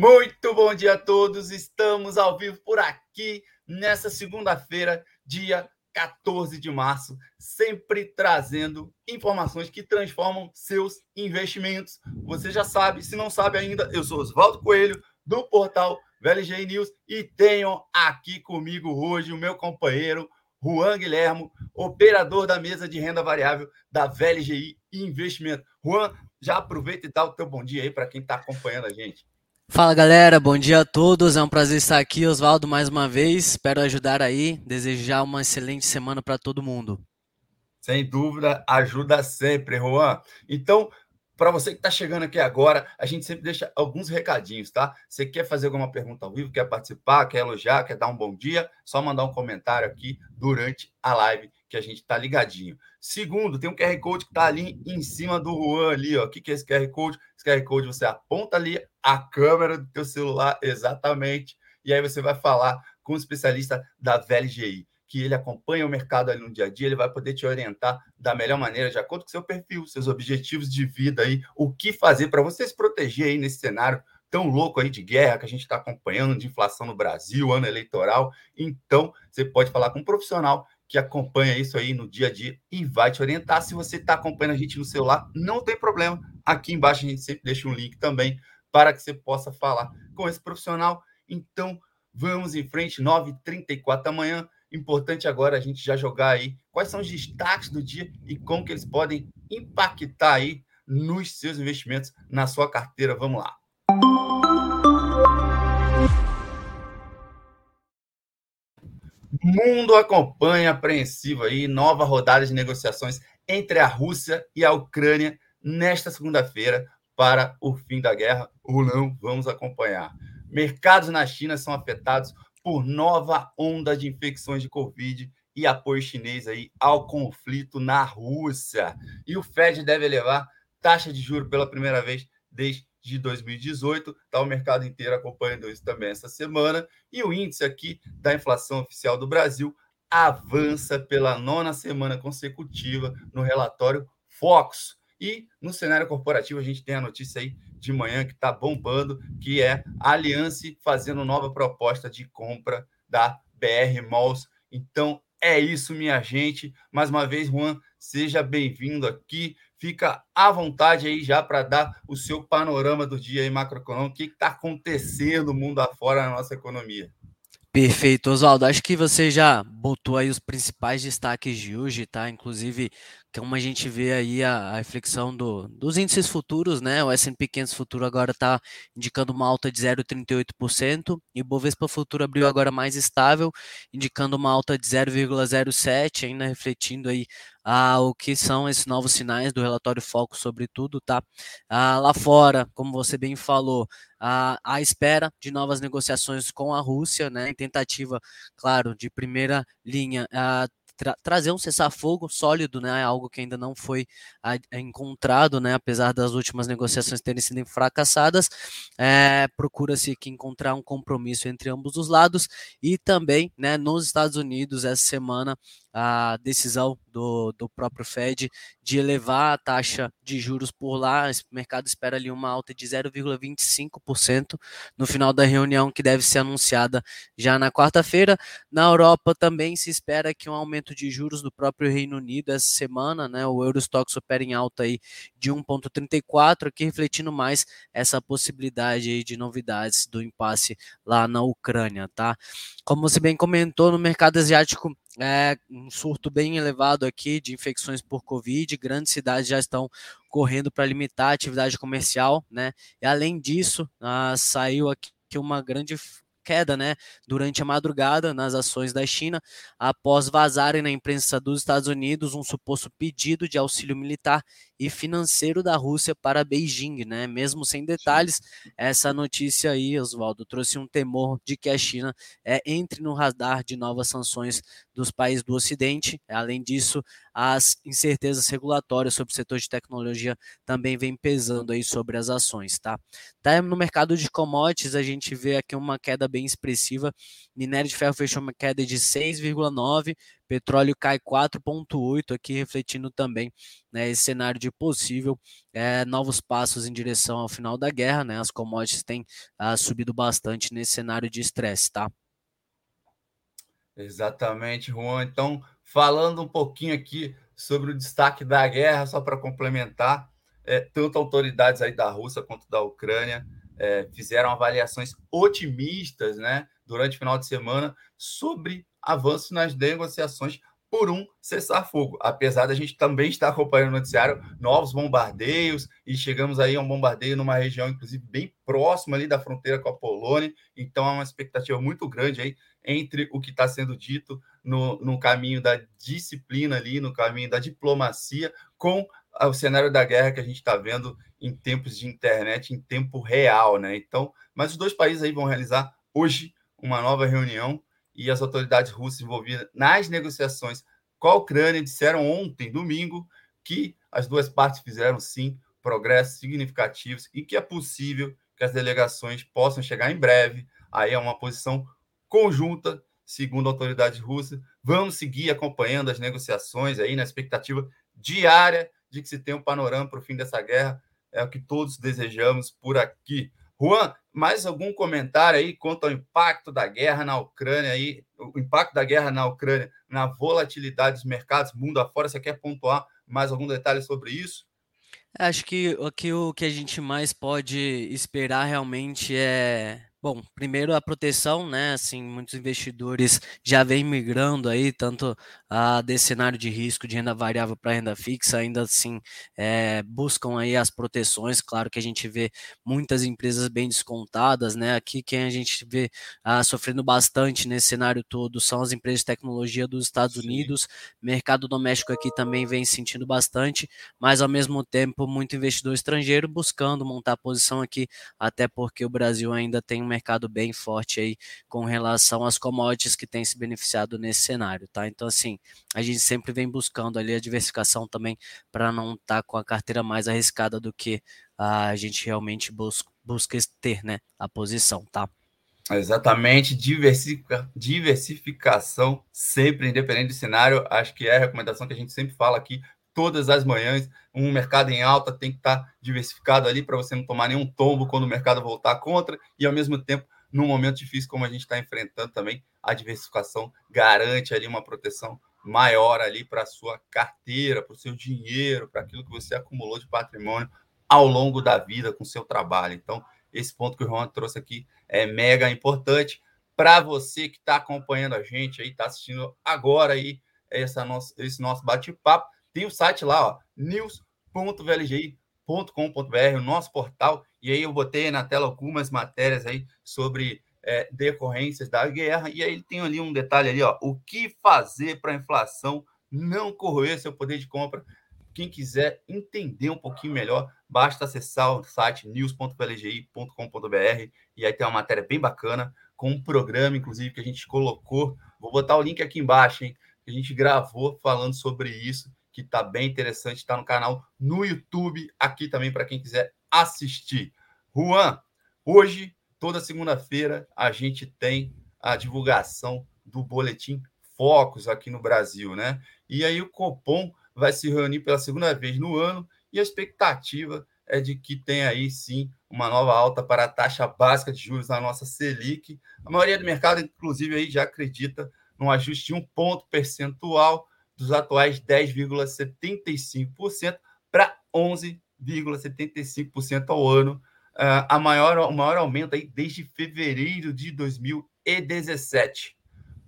Muito bom dia a todos. Estamos ao vivo por aqui nessa segunda-feira, dia 14 de março, sempre trazendo informações que transformam seus investimentos. Você já sabe, se não sabe ainda, eu sou Oswaldo Coelho, do portal VLG News, e tenho aqui comigo hoje o meu companheiro Juan Guilhermo, operador da mesa de renda variável da VLGI Investimento. Juan, já aproveita e dá o teu bom dia aí para quem está acompanhando a gente. Fala galera, bom dia a todos. É um prazer estar aqui, Oswaldo, mais uma vez. Espero ajudar aí. Desejar uma excelente semana para todo mundo. Sem dúvida, ajuda sempre, Juan. Então, para você que está chegando aqui agora, a gente sempre deixa alguns recadinhos, tá? Você quer fazer alguma pergunta ao vivo, quer participar, quer elogiar, quer dar um bom dia, só mandar um comentário aqui durante a live que a gente está ligadinho. Segundo, tem um QR Code que está ali em cima do Juan ali, ó. O que, que é esse QR Code? Esse QR Code você aponta ali a câmera do teu celular, exatamente, e aí você vai falar com o especialista da VLGI, que ele acompanha o mercado ali no dia a dia, ele vai poder te orientar da melhor maneira, de acordo com seu perfil, seus objetivos de vida aí, o que fazer para você se proteger aí nesse cenário tão louco aí de guerra que a gente está acompanhando, de inflação no Brasil, ano eleitoral. Então, você pode falar com um profissional que acompanha isso aí no dia a dia e vai te orientar. Se você está acompanhando a gente no celular, não tem problema. Aqui embaixo a gente sempre deixa um link também para que você possa falar com esse profissional. Então, vamos em frente, 9h34 da manhã. Importante agora a gente já jogar aí quais são os destaques do dia e como que eles podem impactar aí nos seus investimentos, na sua carteira. Vamos lá. Mundo acompanha apreensivo aí nova rodada de negociações entre a Rússia e a Ucrânia nesta segunda-feira para o fim da guerra ou não, vamos acompanhar. Mercados na China são afetados por nova onda de infecções de Covid e apoio chinês aí ao conflito na Rússia. E o Fed deve elevar taxa de juro pela primeira vez desde de 2018. Tá o mercado inteiro acompanhando isso também essa semana. E o índice aqui da inflação oficial do Brasil avança pela nona semana consecutiva no relatório Fox. E no cenário corporativo, a gente tem a notícia aí de manhã que está bombando, que é a Aliança fazendo nova proposta de compra da BR Malls. Então, é isso, minha gente. Mais uma vez, Juan, seja bem-vindo aqui. Fica à vontade aí já para dar o seu panorama do dia aí macroeconômico, o que está acontecendo mundo afora na nossa economia. Perfeito, Oswaldo. Acho que você já botou aí os principais destaques de hoje, tá? Inclusive, como a gente vê aí a, a reflexão do, dos índices futuros, né? O S&P 500 futuro agora está indicando uma alta de 0,38% e o Bovespa futuro abriu agora mais estável, indicando uma alta de 0,07, ainda refletindo aí ah, o que são esses novos sinais do relatório Foco sobre tudo, tá? Ah, lá fora, como você bem falou, ah, à espera de novas negociações com a Rússia, né? Em tentativa, claro, de primeira linha, ah, tra trazer um cessar-fogo sólido, né, algo que ainda não foi a, encontrado, né, apesar das últimas negociações terem sido fracassadas, é, procura-se que encontrar um compromisso entre ambos os lados e também, né, nos Estados Unidos essa semana a decisão do, do próprio Fed de elevar a taxa de juros por lá. O mercado espera ali uma alta de 0,25% no final da reunião que deve ser anunciada já na quarta-feira. Na Europa também se espera que um aumento de juros do próprio Reino Unido essa semana, né? O Eurostox opera em alta aí de 1,34, aqui refletindo mais essa possibilidade aí de novidades do impasse lá na Ucrânia, tá? Como você bem comentou, no mercado asiático é, um surto bem elevado aqui de infecções por Covid, grandes cidades já estão correndo para limitar a atividade comercial, né? E além disso, ah, saiu aqui uma grande queda né, durante a madrugada nas ações da China, após vazarem na imprensa dos Estados Unidos um suposto pedido de auxílio militar e financeiro da Rússia para Beijing, né? Mesmo sem detalhes, essa notícia aí, Oswaldo, trouxe um temor de que a China é, entre no radar de novas sanções dos países do Ocidente. Além disso, as incertezas regulatórias sobre o setor de tecnologia também vem pesando aí sobre as ações, tá? tá? No mercado de commodities, a gente vê aqui uma queda bem expressiva. Minério de ferro fechou uma queda de 6,9%, petróleo cai 4,8 aqui, refletindo também né, esse cenário de possível é, novos passos em direção ao final da guerra, né? As commodities têm ah, subido bastante nesse cenário de estresse, tá? Exatamente, Juan. Então, falando um pouquinho aqui sobre o destaque da guerra, só para complementar, é, tanto autoridades aí da Rússia quanto da Ucrânia é, fizeram avaliações otimistas, né, durante o final de semana sobre avanços nas negociações por um cessar-fogo. Apesar da gente também estar acompanhando o noticiário, novos bombardeios, e chegamos aí a um bombardeio numa região, inclusive, bem próxima ali da fronteira com a Polônia. Então, há uma expectativa muito grande aí entre o que está sendo dito no, no caminho da disciplina ali, no caminho da diplomacia, com o cenário da guerra que a gente está vendo em tempos de internet, em tempo real, né? Então, mas os dois países aí vão realizar hoje uma nova reunião e as autoridades russas envolvidas nas negociações com a Ucrânia disseram ontem, domingo, que as duas partes fizeram sim progressos significativos e que é possível que as delegações possam chegar em breve aí é uma posição conjunta, segundo autoridades russas. Vamos seguir acompanhando as negociações aí na expectativa diária de que se tenha um panorama para o fim dessa guerra. É o que todos desejamos por aqui. Juan, mais algum comentário aí quanto ao impacto da guerra na Ucrânia aí, o impacto da guerra na Ucrânia na volatilidade dos mercados mundo afora? Você quer pontuar mais algum detalhe sobre isso? Acho que aqui o que a gente mais pode esperar realmente é Bom, primeiro a proteção, né? Assim, muitos investidores já vêm migrando aí, tanto a desse cenário de risco de renda variável para renda fixa, ainda assim é, buscam aí as proteções. Claro que a gente vê muitas empresas bem descontadas, né? Aqui quem a gente vê ah, sofrendo bastante nesse cenário todo são as empresas de tecnologia dos Estados Sim. Unidos. Mercado doméstico aqui também vem sentindo bastante, mas ao mesmo tempo muito investidor estrangeiro buscando montar posição aqui, até porque o Brasil ainda tem mercado bem forte aí com relação às commodities que tem se beneficiado nesse cenário, tá? Então, assim, a gente sempre vem buscando ali a diversificação também para não estar tá com a carteira mais arriscada do que a gente realmente busca, busca ter, né? A posição, tá? Exatamente, diversifica, diversificação sempre, independente do cenário, acho que é a recomendação que a gente sempre fala aqui todas as manhãs. Um mercado em alta tem que estar diversificado ali para você não tomar nenhum tombo quando o mercado voltar contra e, ao mesmo tempo, num momento difícil como a gente está enfrentando também, a diversificação garante ali uma proteção maior ali para a sua carteira, para o seu dinheiro, para aquilo que você acumulou de patrimônio ao longo da vida com seu trabalho. Então, esse ponto que o Juan trouxe aqui é mega importante para você que está acompanhando a gente aí, está assistindo agora aí essa nossa, esse nosso bate-papo. Tem o site lá, ó, news.vlgi.com.br, o nosso portal, e aí eu botei na tela algumas matérias aí sobre é, decorrências da guerra, e aí tem ali um detalhe ali, ó, o que fazer para a inflação não corroer seu poder de compra. Quem quiser entender um pouquinho melhor, basta acessar o site news.vlgi.com.br e aí tem uma matéria bem bacana com um programa, inclusive, que a gente colocou. Vou botar o link aqui embaixo, hein? Que a gente gravou falando sobre isso que está bem interessante, está no canal no YouTube, aqui também para quem quiser assistir. Juan, hoje, toda segunda-feira, a gente tem a divulgação do boletim Focus aqui no Brasil, né? E aí o Copom vai se reunir pela segunda vez no ano e a expectativa é de que tenha aí sim uma nova alta para a taxa básica de juros na nossa Selic. A maioria do mercado, inclusive, aí já acredita num ajuste de um ponto percentual dos atuais 10,75% para 11,75% ao ano. Uh, a maior, o maior aumento aí desde fevereiro de 2017. Uh,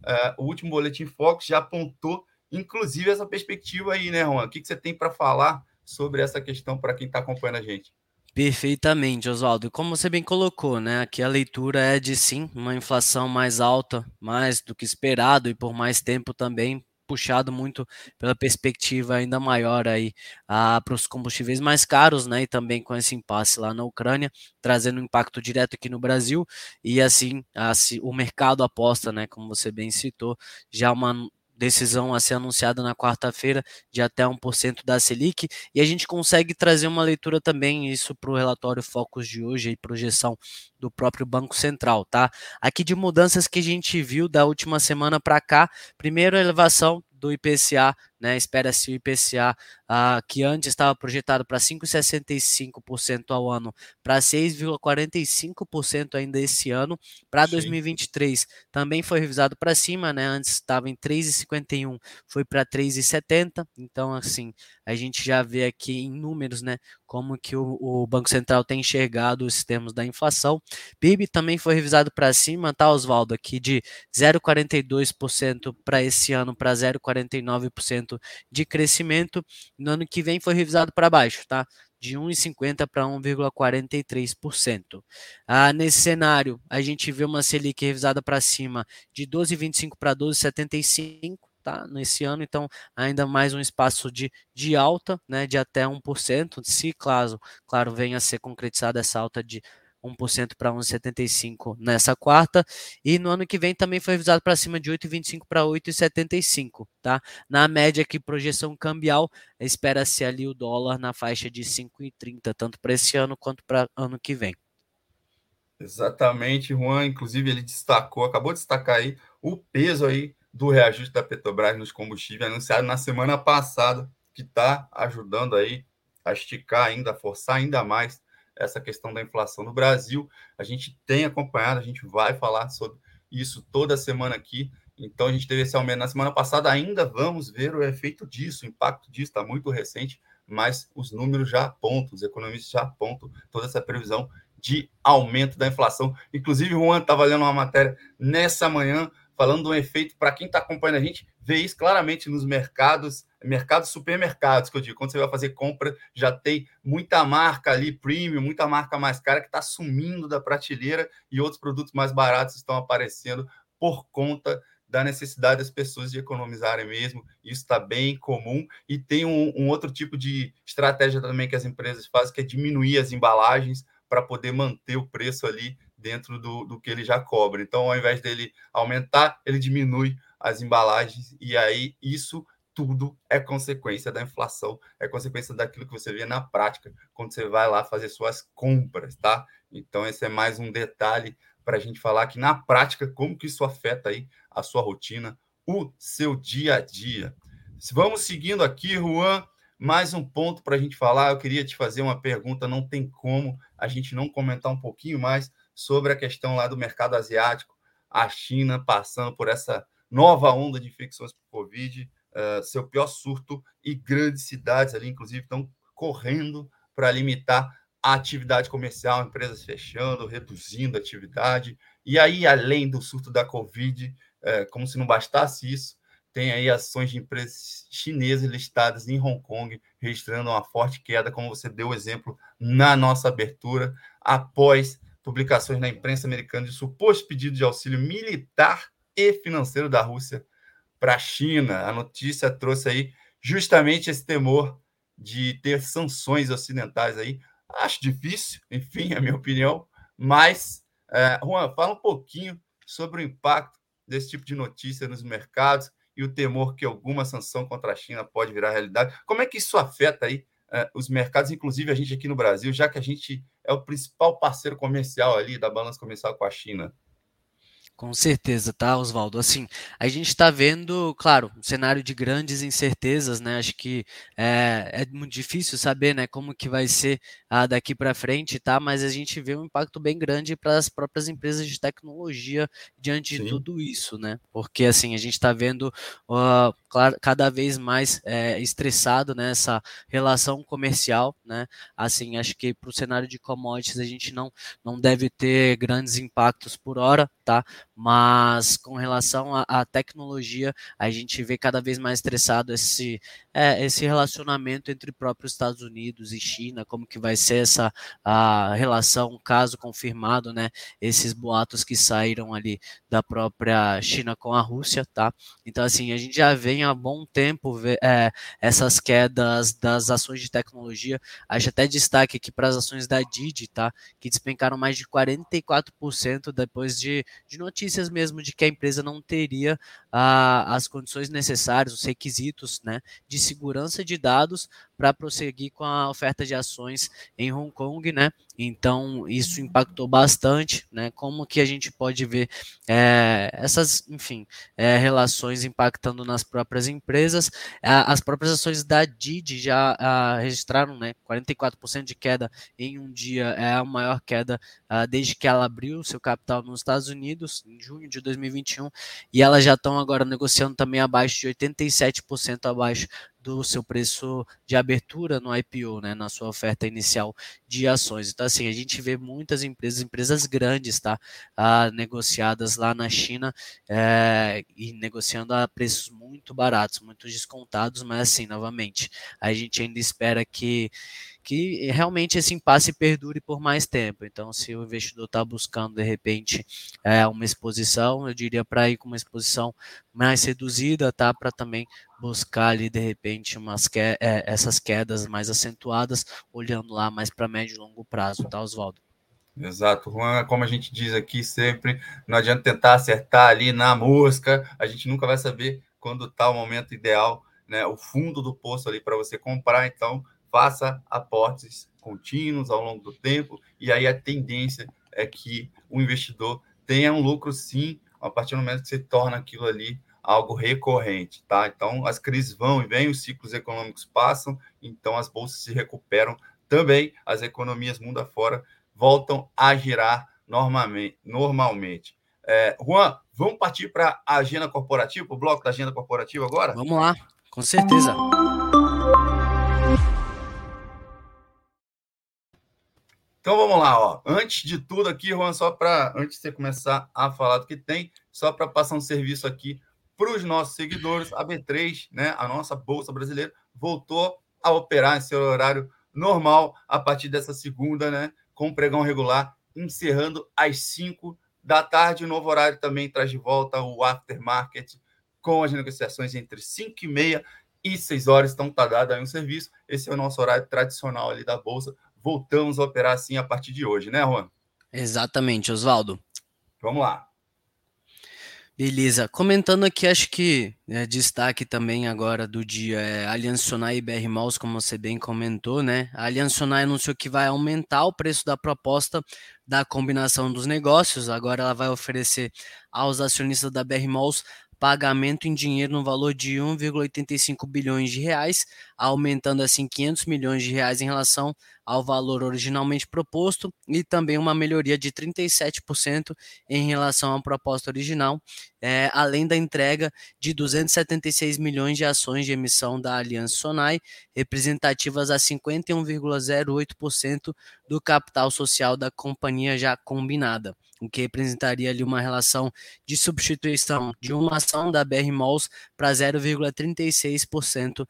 ah, o último boletim Focus já apontou, inclusive, essa perspectiva aí, né, Juan? O que, que você tem para falar sobre essa questão para quem está acompanhando a gente? Perfeitamente, Oswaldo. Como você bem colocou, né? Aqui a leitura é de sim, uma inflação mais alta, mais do que esperado e por mais tempo também, puxado muito pela perspectiva ainda maior aí para os combustíveis mais caros, né? E também com esse impasse lá na Ucrânia, trazendo um impacto direto aqui no Brasil e assim, assim o mercado aposta, né? Como você bem citou, já uma decisão a ser anunciada na quarta-feira de até 1% da Selic, e a gente consegue trazer uma leitura também, isso para o relatório Focus de hoje e projeção do próprio Banco Central, tá? Aqui de mudanças que a gente viu da última semana para cá, primeiro a elevação do IPCA, né? Espera-se o IPCA uh, que antes estava projetado para 5,65% ao ano, para 6,45% ainda esse ano. Para 2023 também foi revisado para cima, né? Antes estava em 3,51, foi para 3,70. Então, assim, a gente já vê aqui em números, né? Como que o, o Banco Central tem enxergado os termos da inflação. PIB também foi revisado para cima, tá, Oswaldo? Aqui de 0,42% para esse ano para 0,49% de crescimento. No ano que vem foi revisado para baixo, tá? De 1,50 para 1,43%. Ah, nesse cenário, a gente vê uma Selic revisada para cima de 12,25 para 12,75 tá, nesse ano, então ainda mais um espaço de, de alta, né, de até 1%, se claro, claro, venha a ser concretizada essa alta de 1% para 1,75 nessa quarta. E no ano que vem também foi revisado para cima de 8,25 para 8,75, tá? Na média aqui, projeção cambial, espera-se ali o dólar na faixa de 5,30, tanto para esse ano quanto para ano que vem. Exatamente, Juan. Inclusive, ele destacou, acabou de destacar aí o peso aí do reajuste da Petrobras nos combustíveis, anunciado na semana passada, que está ajudando aí a esticar ainda, a forçar ainda mais essa questão da inflação no Brasil. A gente tem acompanhado, a gente vai falar sobre isso toda semana aqui. Então, a gente teve esse aumento na semana passada, ainda vamos ver o efeito disso, o impacto disso está muito recente, mas os números já apontam, os economistas já apontam toda essa previsão de aumento da inflação. Inclusive, o Juan estava lendo uma matéria nessa manhã falando do efeito, para quem está acompanhando a gente, vê isso claramente nos mercados, mercados supermercados, que eu digo, quando você vai fazer compra, já tem muita marca ali, premium, muita marca mais cara que está sumindo da prateleira e outros produtos mais baratos estão aparecendo por conta da necessidade das pessoas de economizarem mesmo. Isso está bem comum. E tem um, um, outro tipo de estratégia também que as empresas fazem, que é diminuir as embalagens para poder manter o preço ali dentro do, do que ele já cobra. Então, ao invés dele aumentar, ele diminui as embalagens, e aí isso tudo é consequência da inflação, é consequência daquilo que você vê na prática quando você vai lá fazer suas compras, tá? Então, esse é mais um detalhe para a gente falar que na prática, como que isso afeta aí a sua rotina, o seu dia a dia. Vamos seguindo aqui, Juan, mais um ponto para a gente falar. Eu queria te fazer uma pergunta, não tem como a gente não comentar um pouquinho mais sobre a questão lá do mercado asiático, a China passando por essa nova onda de infecções por Covid, uh, seu pior surto, e grandes cidades ali, inclusive, estão correndo para limitar a atividade comercial, empresas fechando, reduzindo a atividade. E aí, além do surto da Covid, uh, como se não bastasse isso, tem aí ações de empresas chinesas listadas em Hong Kong, registrando uma forte queda, como você deu o exemplo na nossa abertura, após publicações na imprensa americana de suposto pedido de auxílio militar e financeiro da Rússia para a China. A notícia trouxe aí justamente esse temor de ter sanções ocidentais aí. Acho difícil, enfim, é a minha opinião, mas, é, Juan, fala um pouquinho sobre o impacto desse tipo de notícia nos mercados e o temor que alguma sanção contra a China pode virar realidade. Como é que isso afeta aí uh, os mercados, inclusive a gente aqui no Brasil, já que a gente é o principal parceiro comercial ali da balança comercial com a China? Com certeza, tá, Oswaldo? Assim, a gente está vendo, claro, um cenário de grandes incertezas, né? Acho que é, é muito difícil saber, né, como que vai ser ah, daqui para frente, tá? Mas a gente vê um impacto bem grande para as próprias empresas de tecnologia diante Sim. de tudo isso, né? Porque assim a gente está vendo uh, cada vez mais é, estressado nessa né, relação comercial, né? Assim, acho que para o cenário de commodities a gente não não deve ter grandes impactos por hora, tá? Mas com relação à tecnologia, a gente vê cada vez mais estressado esse, é, esse relacionamento entre próprios Estados Unidos e China, como que vai ser essa a relação, caso confirmado, né? Esses boatos que saíram ali da própria China com a Rússia, tá? Então, assim, a gente já vem há bom tempo é, essas quedas das ações de tecnologia. Acho até destaque aqui para as ações da Didi, tá? Que despencaram mais de 44% depois de, de notícias mesmo de que a empresa não teria ah, as condições necessárias, os requisitos, né? De segurança de dados para prosseguir com a oferta de ações em Hong Kong, né? Então, isso impactou bastante, né? Como que a gente pode ver é, essas, enfim, é, relações impactando nas próprias empresas. as próprias ações da Didi já a, registraram né, 44% de queda em um dia, é a maior queda a, desde que ela abriu seu capital nos Estados Unidos, em junho de 2021, e elas já estão agora negociando também abaixo de 87% abaixo do seu preço de abertura no IPO, né, na sua oferta inicial de ações. Então, assim, a gente vê muitas empresas, empresas grandes, tá, ah, negociadas lá na China é, e negociando a preços muito baratos, muito descontados, mas assim, novamente, a gente ainda espera que que realmente esse impasse perdure por mais tempo. Então, se o investidor está buscando de repente é, uma exposição, eu diria para ir com uma exposição mais reduzida, tá? Para também buscar ali de repente umas que, é, essas quedas mais acentuadas, olhando lá mais para médio e longo prazo, tá, Oswaldo? Exato, Juan, como a gente diz aqui sempre, não adianta tentar acertar ali na mosca, a gente nunca vai saber quando está o momento ideal, né? O fundo do poço ali para você comprar, então faça aportes contínuos ao longo do tempo, e aí a tendência é que o investidor tenha um lucro sim, a partir do momento que você torna aquilo ali algo recorrente, tá? Então as crises vão e vêm, os ciclos econômicos passam, então as bolsas se recuperam também, as economias mundo afora voltam a girar normalmente. normalmente. É, Juan, vamos partir para a agenda corporativa, o bloco da agenda corporativa agora? Vamos lá, com certeza. Então vamos lá, ó. Antes de tudo aqui, Juan, só para antes de você começar a falar do que tem, só para passar um serviço aqui para os nossos seguidores, a B3, né, a nossa bolsa brasileira voltou a operar em seu horário normal a partir dessa segunda, né, com pregão regular encerrando às 5 da tarde. O novo horário também traz de volta o aftermarket com as negociações entre 5 e meia e 6 horas. Então tá dado aí um serviço. Esse é o nosso horário tradicional ali da bolsa voltamos a operar assim a partir de hoje, né, Juan? Exatamente, Oswaldo. Vamos lá. Beleza. Comentando aqui, acho que é, destaque também agora do dia é Sonai e BR Malls, como você bem comentou, né? A Sonai anunciou que vai aumentar o preço da proposta da combinação dos negócios. Agora ela vai oferecer aos acionistas da BR Malls pagamento em dinheiro no valor de 1,85 bilhões de reais, aumentando assim 500 milhões de reais em relação ao valor originalmente proposto e também uma melhoria de 37% em relação à proposta original, é, além da entrega de 276 milhões de ações de emissão da Aliança Sonai, representativas a 51,08% do capital social da companhia já combinada o que representaria ali uma relação de substituição de uma ação da BR Malls para 0,36% uh,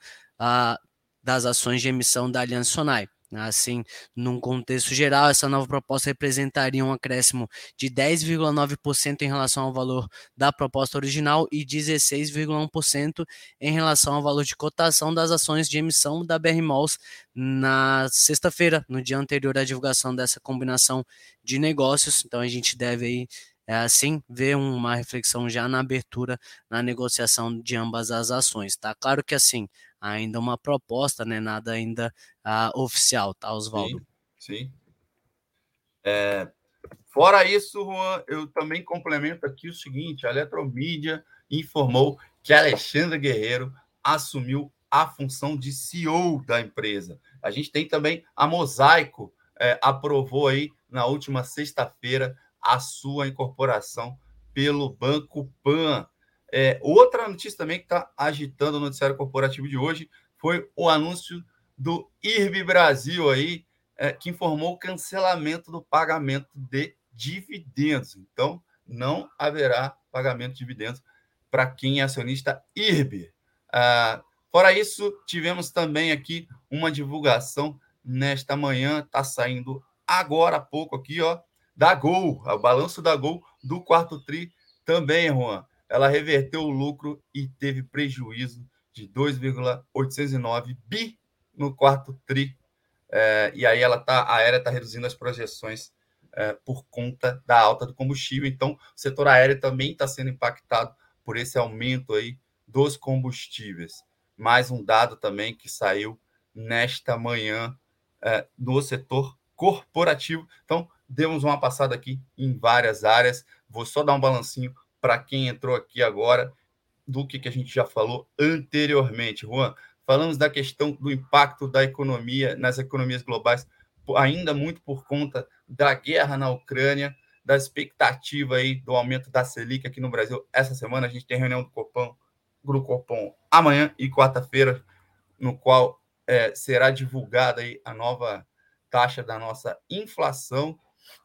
das ações de emissão da Aliança Sonai. Assim, num contexto geral, essa nova proposta representaria um acréscimo de 10,9% em relação ao valor da proposta original e 16,1% em relação ao valor de cotação das ações de emissão da BR Malls na sexta-feira, no dia anterior à divulgação dessa combinação de negócios. Então, a gente deve aí é assim ver uma reflexão já na abertura na negociação de ambas as ações, tá? Claro que assim, ainda uma proposta, né? Nada ainda uh, oficial, tá, Oswaldo? Sim. sim. É, fora isso, Juan, eu também complemento aqui o seguinte: a Eletromídia informou que Alexandre Guerreiro assumiu a função de CEO da empresa. A gente tem também a Mosaico, é, aprovou aí na última sexta-feira a sua incorporação pelo Banco Pan. É, outra notícia também que está agitando o noticiário corporativo de hoje foi o anúncio do IRB Brasil aí, é, que informou o cancelamento do pagamento de dividendos. Então, não haverá pagamento de dividendos para quem é acionista IRB. Ah, fora isso, tivemos também aqui uma divulgação nesta manhã, está saindo agora há pouco aqui, ó, da Gol, o balanço da Gol do quarto tri também, Juan ela reverteu o lucro e teve prejuízo de 2,809 bi no quarto tri. É, e aí ela tá, a aérea está reduzindo as projeções é, por conta da alta do combustível. Então, o setor aéreo também está sendo impactado por esse aumento aí dos combustíveis. Mais um dado também que saiu nesta manhã é, no setor corporativo. Então, demos uma passada aqui em várias áreas. Vou só dar um balancinho para quem entrou aqui agora do que, que a gente já falou anteriormente. Juan, falamos da questão do impacto da economia nas economias globais, ainda muito por conta da guerra na Ucrânia, da expectativa aí do aumento da Selic aqui no Brasil. Essa semana a gente tem reunião do Copom, Grupo Copom amanhã e quarta-feira, no qual é, será divulgada aí a nova taxa da nossa inflação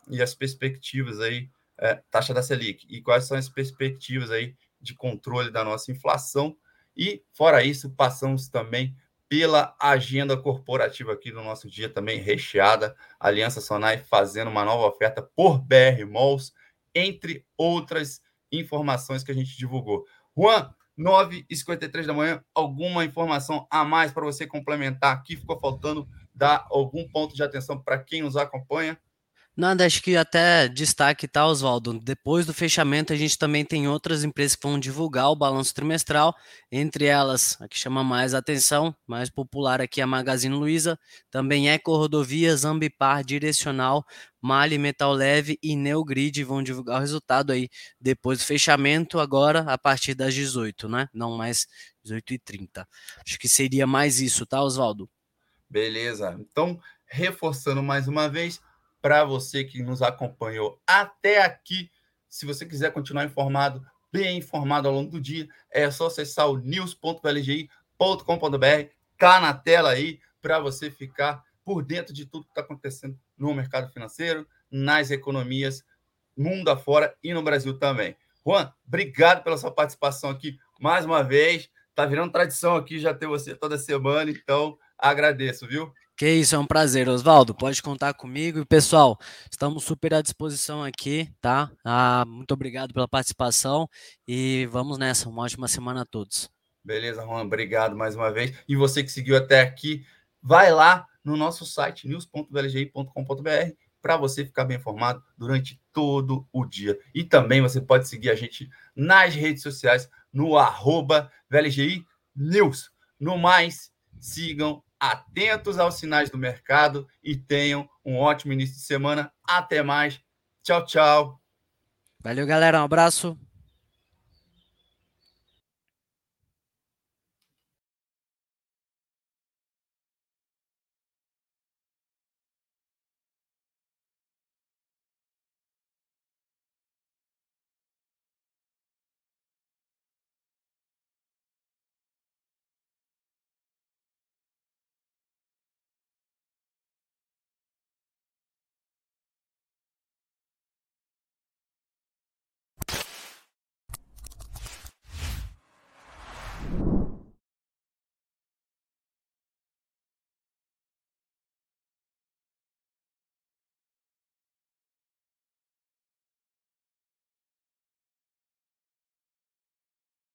e as perspectivas aí, é, taxa da Selic, e quais são as perspectivas aí de controle da nossa inflação. E, fora isso, passamos também pela agenda corporativa aqui do nosso dia, também recheada. Aliança Sonai fazendo uma nova oferta por BR Malls, entre outras informações que a gente divulgou. Juan, 9h53 da manhã, alguma informação a mais para você complementar aqui? Ficou faltando dar algum ponto de atenção para quem nos acompanha? Nada, acho que até destaque, tá, Oswaldo? Depois do fechamento, a gente também tem outras empresas que vão divulgar o balanço trimestral, entre elas, a que chama mais atenção, mais popular aqui, a Magazine Luiza, também Eco Rodovias, Ambipar, Direcional, Mali, Metal Leve e Neogrid vão divulgar o resultado aí depois do fechamento, agora a partir das 18, né? Não mais 18h30. Acho que seria mais isso, tá, Oswaldo? Beleza. Então, reforçando mais uma vez, para você que nos acompanhou até aqui. Se você quiser continuar informado, bem informado ao longo do dia, é só acessar o news.lgi.com.br, cá na tela aí, para você ficar por dentro de tudo que está acontecendo no mercado financeiro, nas economias, mundo afora e no Brasil também. Juan, obrigado pela sua participação aqui mais uma vez. Tá virando tradição aqui já ter você toda semana, então agradeço, viu? Que isso, é um prazer, Oswaldo. Pode contar comigo. E, pessoal, estamos super à disposição aqui, tá? Ah, muito obrigado pela participação e vamos nessa. Uma ótima semana a todos. Beleza, Juan. Obrigado mais uma vez. E você que seguiu até aqui, vai lá no nosso site news.vlgi.com.br para você ficar bem informado durante todo o dia. E também você pode seguir a gente nas redes sociais no arroba VLGI News. No mais, sigam atentos aos sinais do mercado e tenham um ótimo início de semana. Até mais. Tchau, tchau. Valeu, galera. Um abraço.